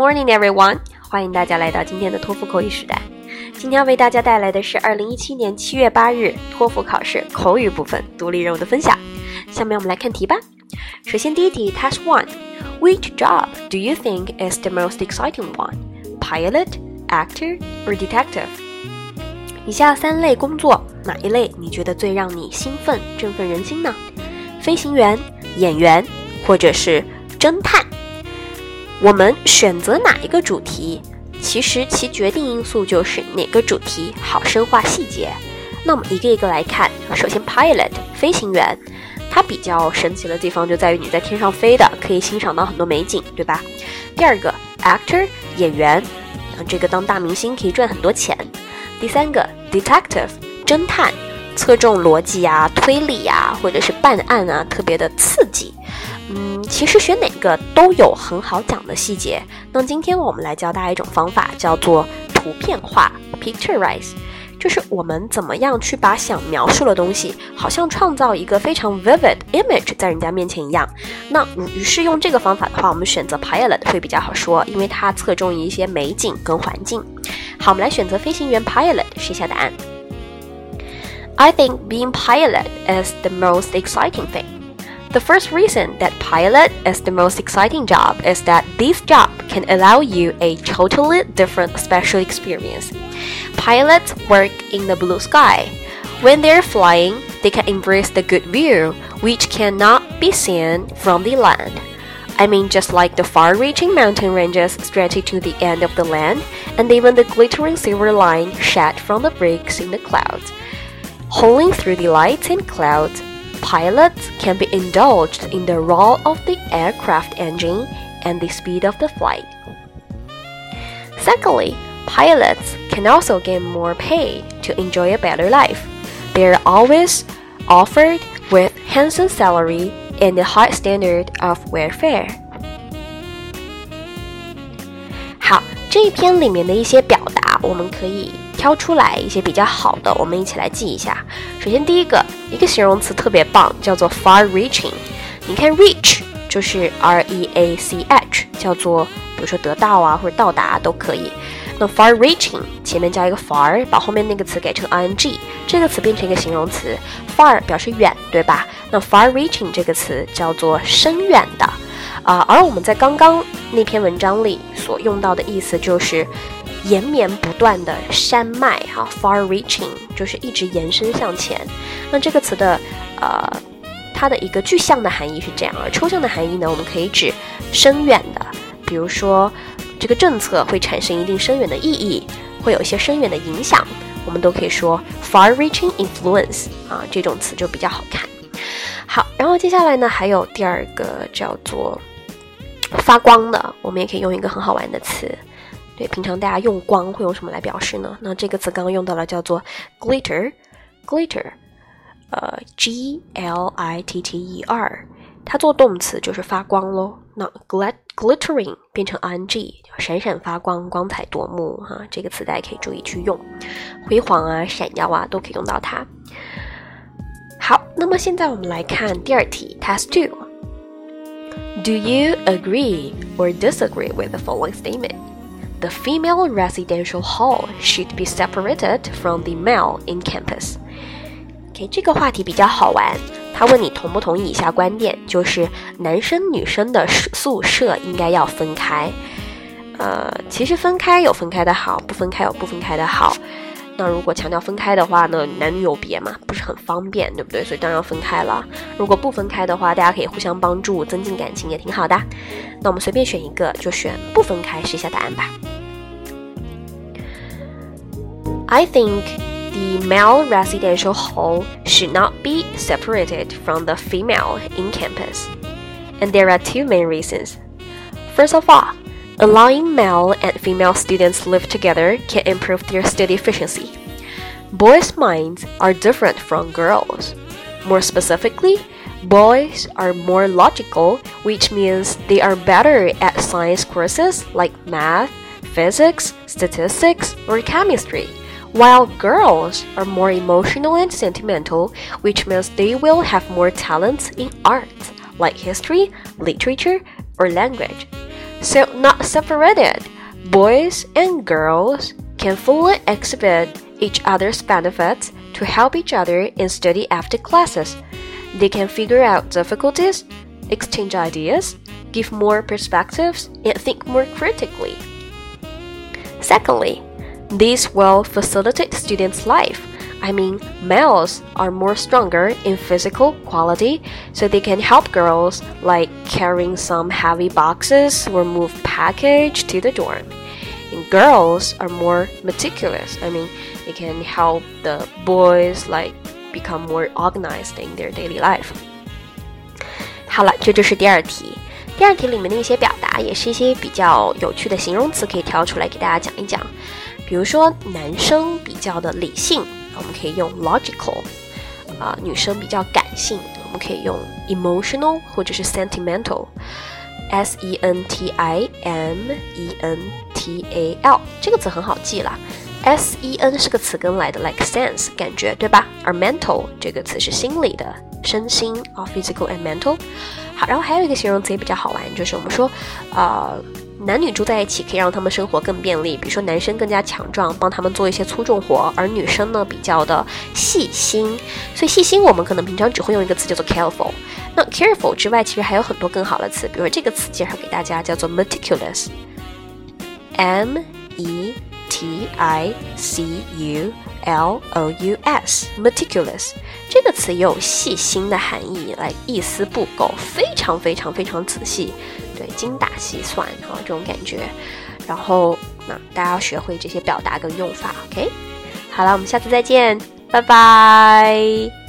morning, everyone！欢迎大家来到今天的托福口语时代。今天要为大家带来的是二零一七年七月八日托福考试口语部分独立任务的分享。下面我们来看题吧。首先第一题，Task One：Which job do you think is the most exciting one? Pilot, actor, or detective？以下三类工作，哪一类你觉得最让你兴奋、振奋人心呢？飞行员、演员，或者是侦探？我们选择哪一个主题，其实其决定因素就是哪个主题好深化细节。那我们一个一个来看。首先，pilot 飞行员，它比较神奇的地方就在于你在天上飞的，可以欣赏到很多美景，对吧？第二个，actor 演员，这个当大明星可以赚很多钱。第三个，detective 侦探，侧重逻辑啊、推理啊，或者是办案啊，特别的刺激。嗯，其实选哪个都有很好讲的细节。那今天我们来教大家一种方法，叫做图片化 （pictureize），就是我们怎么样去把想描述的东西，好像创造一个非常 vivid image 在人家面前一样。那于是用这个方法的话，我们选择 pilot 会比较好说，因为它侧重于一些美景跟环境。好，我们来选择飞行员 pilot，试一下答案。I think being pilot is the most exciting thing. The first reason that pilot is the most exciting job is that this job can allow you a totally different special experience. Pilots work in the blue sky. When they're flying, they can embrace the good view, which cannot be seen from the land. I mean, just like the far reaching mountain ranges stretching to the end of the land, and even the glittering silver line shed from the breaks in the clouds. Hauling through the lights and clouds, Pilots can be indulged in the roar of the aircraft engine and the speed of the flight. Secondly, pilots can also get more pay to enjoy a better life. They are always offered with handsome salary and a high standard of welfare. 好，这一篇里面的一些表达，我们可以 挑出来一些比较好的，我们一起来记一下。首先，第一个一个形容词特别棒，叫做 far-reaching。你看，reach 就是 R-E-A-C-H，叫做比如说得到啊或者到达都可以。那 far-reaching 前面加一个 far，把后面那个词改成 ing，这个词变成一个形容词。far 表示远，对吧？那 far-reaching 这个词叫做深远的啊。而我们在刚刚那篇文章里所用到的意思就是。延绵不断的山脉，哈，far-reaching 就是一直延伸向前。那这个词的，呃，它的一个具象的含义是这样，而抽象的含义呢，我们可以指深远的，比如说这个政策会产生一定深远的意义，会有一些深远的影响，我们都可以说 far-reaching influence 啊，这种词就比较好看。好，然后接下来呢，还有第二个叫做发光的，我们也可以用一个很好玩的词。对，平常大家用光会用什么来表示呢？那这个词刚刚用到了，叫做 glitter，glitter，呃，G L I T T E R，它做动词就是发光喽。那 glit glittering 变成 ing，闪闪发光，光彩夺目哈。这个词大家可以注意去用，辉煌啊，闪耀啊，都可以用到它。好，那么现在我们来看第二题，Task Two。Do you agree or disagree with the following statement? the female residential hall should be separated from the male in campus. OK，这个话题比较好玩。他问你同不同意以下观点，就是男生女生的宿舍应该要分开。呃，其实分开有分开的好，不分开有不分开的好。 那如果强调分开的话呢，男女有别嘛，不是很方便，对不对？所以当然要分开了。如果不分开的话，大家可以互相帮助，增进感情也挺好的。那我们随便选一个，就选不分开，试一下答案吧。I think the male residential hall should not be separated from the female in campus. And there are two main reasons. First of all, allowing male and female students live together can improve their study efficiency. Boys' minds are different from girls. More specifically, boys are more logical, which means they are better at science courses like math, physics, statistics, or chemistry while girls are more emotional and sentimental, which means they will have more talents in art, like history, literature, or language. So not separated, boys and girls can fully exhibit each other's benefits to help each other in study after classes. They can figure out difficulties, exchange ideas, give more perspectives, and think more critically. Secondly, this will facilitate students' life. I mean, males are more stronger in physical quality, so they can help girls like carrying some heavy boxes or move package to the dorm. And girls are more meticulous. I mean, they can help the boys like become more organized in their daily life. 好了，这就是第二题。第二题里面的一些表达，也是一些比较有趣的形容词，可以挑出来给大家讲一讲。比如说，男生比较的理性， 我们可以用 logical；啊、女生比较感性，我们可以用 emotional 或者是 sentimental。S E N T I M E N T A L 这个词很好记啦。S E N 是个词根来的，like sense 感觉，对吧？而 mental 这个词是心理的，身心啊，physical and mental。好，然后还有一个形容词也比较好玩，就是我们说，呃，男女住在一起可以让他们生活更便利。比如说，男生更加强壮，帮他们做一些粗重活，而女生呢比较的细心。所以细心，我们可能平常只会用一个词叫做 careful。那 careful 之外，其实还有很多更好的词，比如说这个词介绍给大家，叫做 meticulous，m e t i c u l o u s，meticulous 这个词也有细心的含义，来一丝不苟，非常非常非常仔细，对，精打细算哈，这种感觉。然后，那大家要学会这些表达跟用法，OK？好了，我们下次再见，拜拜。